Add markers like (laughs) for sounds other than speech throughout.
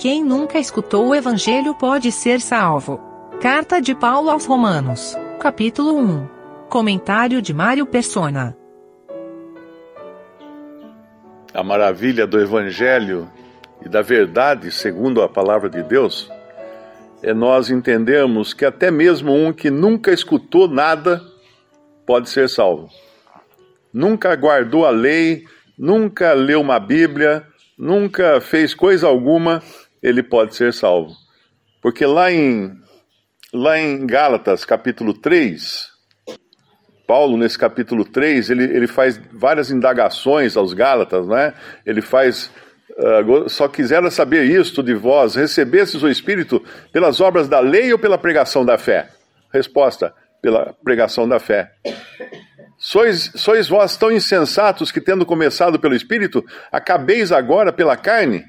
quem nunca escutou o Evangelho pode ser salvo. Carta de Paulo aos Romanos, capítulo 1. Comentário de Mário Persona. A maravilha do Evangelho e da verdade, segundo a palavra de Deus, é nós entendermos que até mesmo um que nunca escutou nada pode ser salvo. Nunca guardou a lei, nunca leu uma Bíblia, nunca fez coisa alguma, ele pode ser salvo. Porque lá em lá em Gálatas, capítulo 3, Paulo, nesse capítulo 3, ele, ele faz várias indagações aos Gálatas, né? Ele faz. Uh, só quisera saber isto de vós: recebestes o Espírito pelas obras da lei ou pela pregação da fé? Resposta: pela pregação da fé. Sois, sois vós tão insensatos que, tendo começado pelo Espírito, acabeis agora pela carne?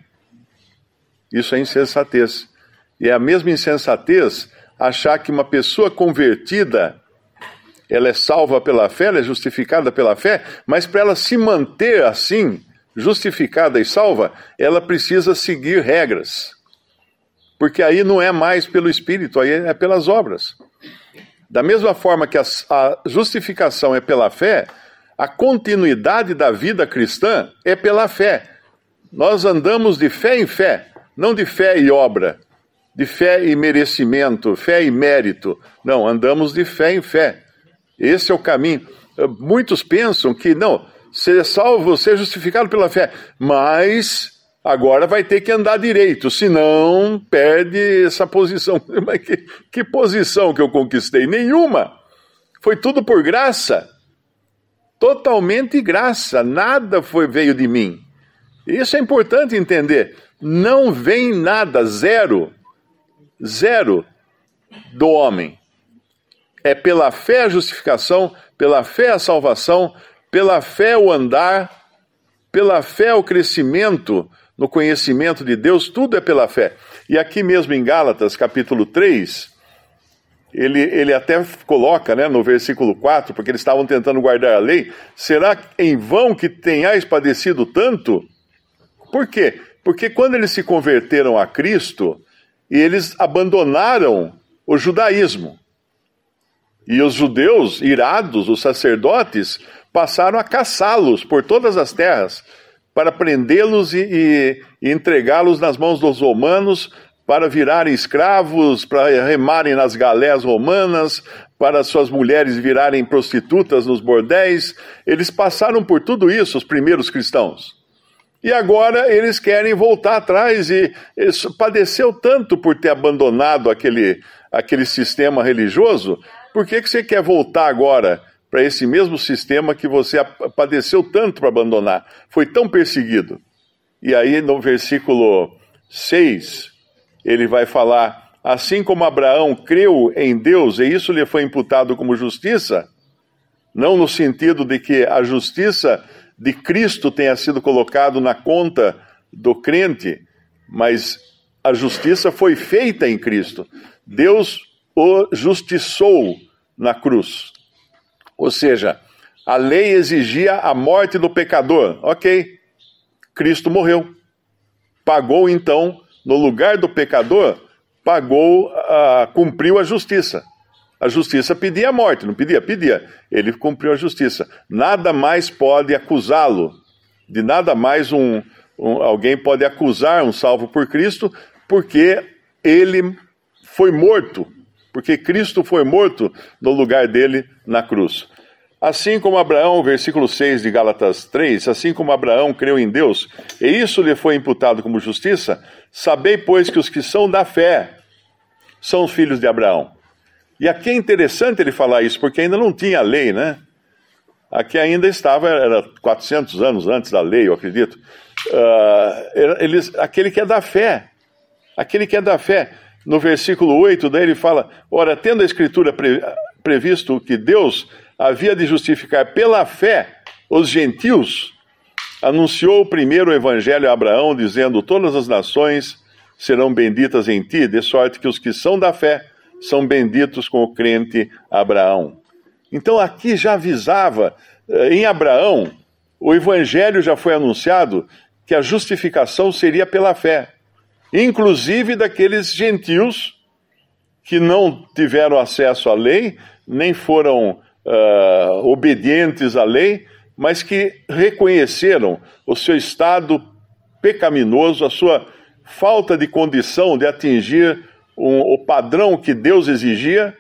Isso é insensatez. E é a mesma insensatez achar que uma pessoa convertida ela é salva pela fé, ela é justificada pela fé, mas para ela se manter assim, justificada e salva, ela precisa seguir regras. Porque aí não é mais pelo Espírito, aí é pelas obras. Da mesma forma que a, a justificação é pela fé, a continuidade da vida cristã é pela fé. Nós andamos de fé em fé, não de fé e obra de fé e merecimento, fé e mérito. Não, andamos de fé em fé. Esse é o caminho. Eh, muitos pensam que, não, ser salvo, ser justificado pela fé, mas agora vai ter que andar direito, senão perde essa posição. (laughs) Mas que, que posição que eu conquistei? Nenhuma. Foi tudo por graça. Totalmente graça. Nada foi veio de mim. Isso é importante entender. Não vem nada, zero zero do homem. É pela fé a justificação, pela fé a salvação, pela fé o andar, pela fé o crescimento no conhecimento de Deus, tudo é pela fé. E aqui mesmo em Gálatas, capítulo 3, ele, ele até coloca né, no versículo 4, porque eles estavam tentando guardar a lei: será em vão que tenhais padecido tanto? Por quê? Porque quando eles se converteram a Cristo, eles abandonaram o judaísmo. E os judeus, irados, os sacerdotes, passaram a caçá-los por todas as terras, para prendê-los e, e, e entregá-los nas mãos dos romanos, para virarem escravos, para remarem nas galés romanas, para suas mulheres virarem prostitutas nos bordéis. Eles passaram por tudo isso, os primeiros cristãos. E agora eles querem voltar atrás e padeceu tanto por ter abandonado aquele, aquele sistema religioso. Por que, que você quer voltar agora para esse mesmo sistema que você padeceu tanto para abandonar? Foi tão perseguido. E aí no versículo 6, ele vai falar: assim como Abraão creu em Deus e isso lhe foi imputado como justiça, não no sentido de que a justiça de Cristo tenha sido colocado na conta do crente, mas a justiça foi feita em Cristo. Deus o justiçou na cruz. Ou seja, a lei exigia a morte do pecador. Ok, Cristo morreu. Pagou então, no lugar do pecador, pagou, uh, cumpriu a justiça. A justiça pedia a morte, não pedia? Pedia. Ele cumpriu a justiça. Nada mais pode acusá-lo, de nada mais um, um, alguém pode acusar um salvo por Cristo, porque ele foi morto, porque Cristo foi morto no lugar dele na cruz. Assim como Abraão, versículo 6 de Gálatas 3, assim como Abraão creu em Deus, e isso lhe foi imputado como justiça, sabei, pois, que os que são da fé são os filhos de Abraão. E aqui é interessante ele falar isso, porque ainda não tinha lei, né? Aqui ainda estava, era 400 anos antes da lei, eu acredito. Uh, eles, aquele que é da fé, aquele que é da fé. No versículo 8, daí ele fala: Ora, tendo a Escritura pre, previsto que Deus havia de justificar pela fé os gentios, anunciou primeiro o evangelho a Abraão, dizendo: Todas as nações serão benditas em ti, de sorte que os que são da fé são benditos com o crente Abraão. Então aqui já avisava, eh, em Abraão, o evangelho já foi anunciado que a justificação seria pela fé. inclusive daqueles gentios que não tiveram acesso à lei, nem foram uh, obedientes à lei, mas que reconheceram o seu estado pecaminoso, a sua falta de condição de atingir um, o padrão que Deus exigia,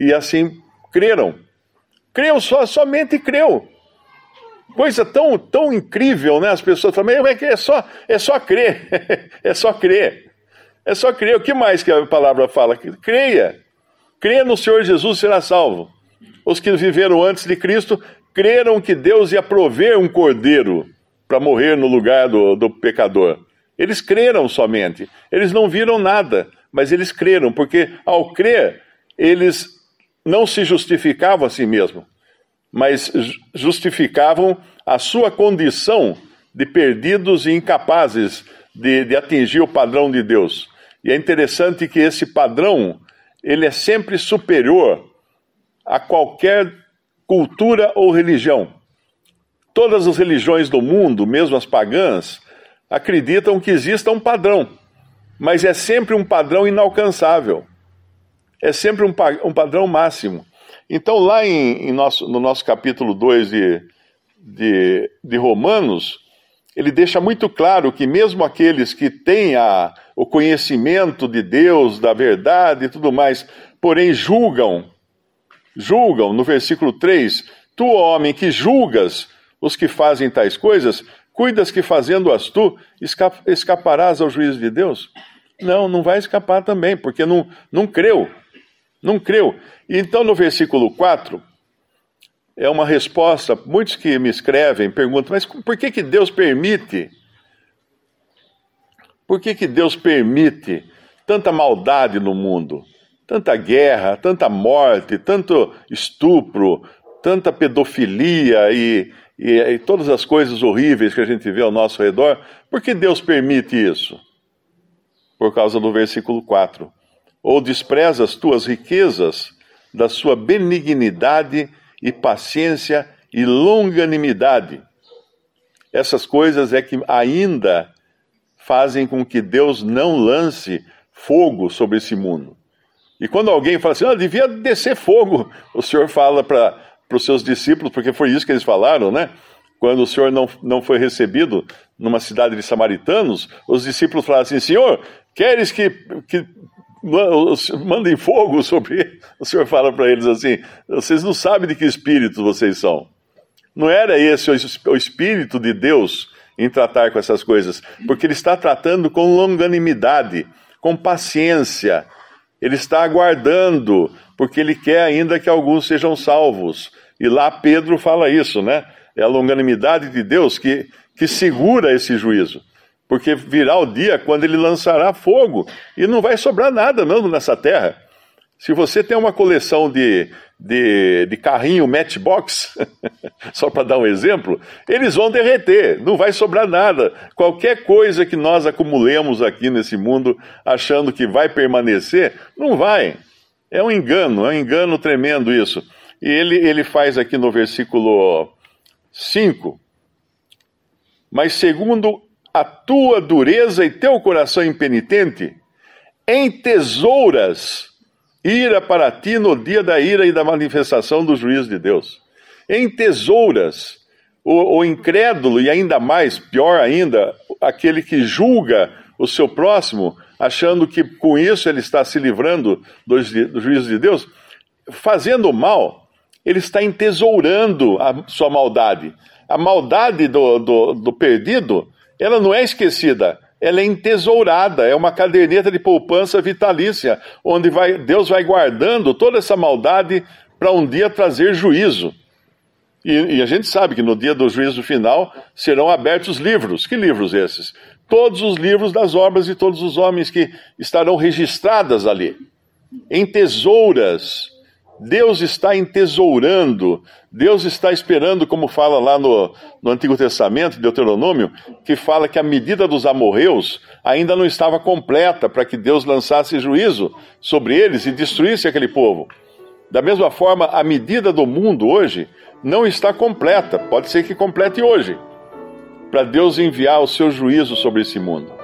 e assim creram. Creu só, somente creu. Coisa tão, tão incrível, né? As pessoas falam, é, é, só, é só crer, (laughs) é só crer. É só crer. O que mais que a palavra fala? Creia. Creia no Senhor Jesus será salvo. Os que viveram antes de Cristo creram que Deus ia prover um cordeiro para morrer no lugar do, do pecador. Eles creram somente. Eles não viram nada, mas eles creram, porque ao crer, eles não se justificavam a si mesmos, mas justificavam a sua condição de perdidos e incapazes de, de atingir o padrão de Deus. E é interessante que esse padrão, ele é sempre superior a qualquer cultura ou religião. Todas as religiões do mundo, mesmo as pagãs, acreditam que exista um padrão, mas é sempre um padrão inalcançável. É sempre um, um padrão máximo. Então, lá em, em nosso, no nosso capítulo 2 de, de, de Romanos, ele deixa muito claro que mesmo aqueles que têm a, o conhecimento de Deus, da verdade e tudo mais, porém julgam, julgam, no versículo 3, tu, homem, que julgas os que fazem tais coisas, cuidas que fazendo-as tu, escaparás ao juízo de Deus? Não, não vai escapar também, porque não, não creu, não creu. Então, no versículo 4, é uma resposta. Muitos que me escrevem perguntam, mas por que, que Deus permite? Por que, que Deus permite tanta maldade no mundo? Tanta guerra, tanta morte, tanto estupro, tanta pedofilia e, e, e todas as coisas horríveis que a gente vê ao nosso redor. Por que Deus permite isso? Por causa do versículo 4. Ou despreza as tuas riquezas da sua benignidade e paciência e longanimidade. Essas coisas é que ainda fazem com que Deus não lance fogo sobre esse mundo. E quando alguém fala assim, ah, devia descer fogo, (laughs) o Senhor fala para os seus discípulos, porque foi isso que eles falaram, né? Quando o Senhor não, não foi recebido numa cidade de samaritanos, os discípulos falaram assim: Senhor, queres que, que mandem fogo sobre. (laughs) O Senhor fala para eles assim: vocês não sabem de que espírito vocês são. Não era esse o espírito de Deus em tratar com essas coisas, porque ele está tratando com longanimidade, com paciência. Ele está aguardando, porque ele quer ainda que alguns sejam salvos. E lá Pedro fala isso, né? É a longanimidade de Deus que, que segura esse juízo porque virá o dia quando ele lançará fogo e não vai sobrar nada mesmo nessa terra. Se você tem uma coleção de, de, de carrinho Matchbox, (laughs) só para dar um exemplo, eles vão derreter, não vai sobrar nada. Qualquer coisa que nós acumulemos aqui nesse mundo achando que vai permanecer, não vai. É um engano, é um engano tremendo isso. E ele, ele faz aqui no versículo 5. Mas segundo a tua dureza e teu coração impenitente em tesouras ira para ti no dia da ira e da manifestação do juízo de Deus. Em tesouras, o, o incrédulo e ainda mais, pior ainda, aquele que julga o seu próximo, achando que com isso ele está se livrando do, do juízo de Deus, fazendo mal, ele está entesourando a sua maldade. A maldade do, do, do perdido ela não é esquecida, ela é entesourada, é uma caderneta de poupança vitalícia, onde vai, Deus vai guardando toda essa maldade para um dia trazer juízo. E, e, a gente sabe que no dia do juízo final serão abertos livros. Que livros esses? Todos os livros das obras de todos os homens que estarão registradas ali, em tesouras Deus está entesourando, Deus está esperando, como fala lá no, no Antigo Testamento, Deuteronômio, que fala que a medida dos amorreus ainda não estava completa para que Deus lançasse juízo sobre eles e destruísse aquele povo. Da mesma forma, a medida do mundo hoje não está completa, pode ser que complete hoje, para Deus enviar o seu juízo sobre esse mundo.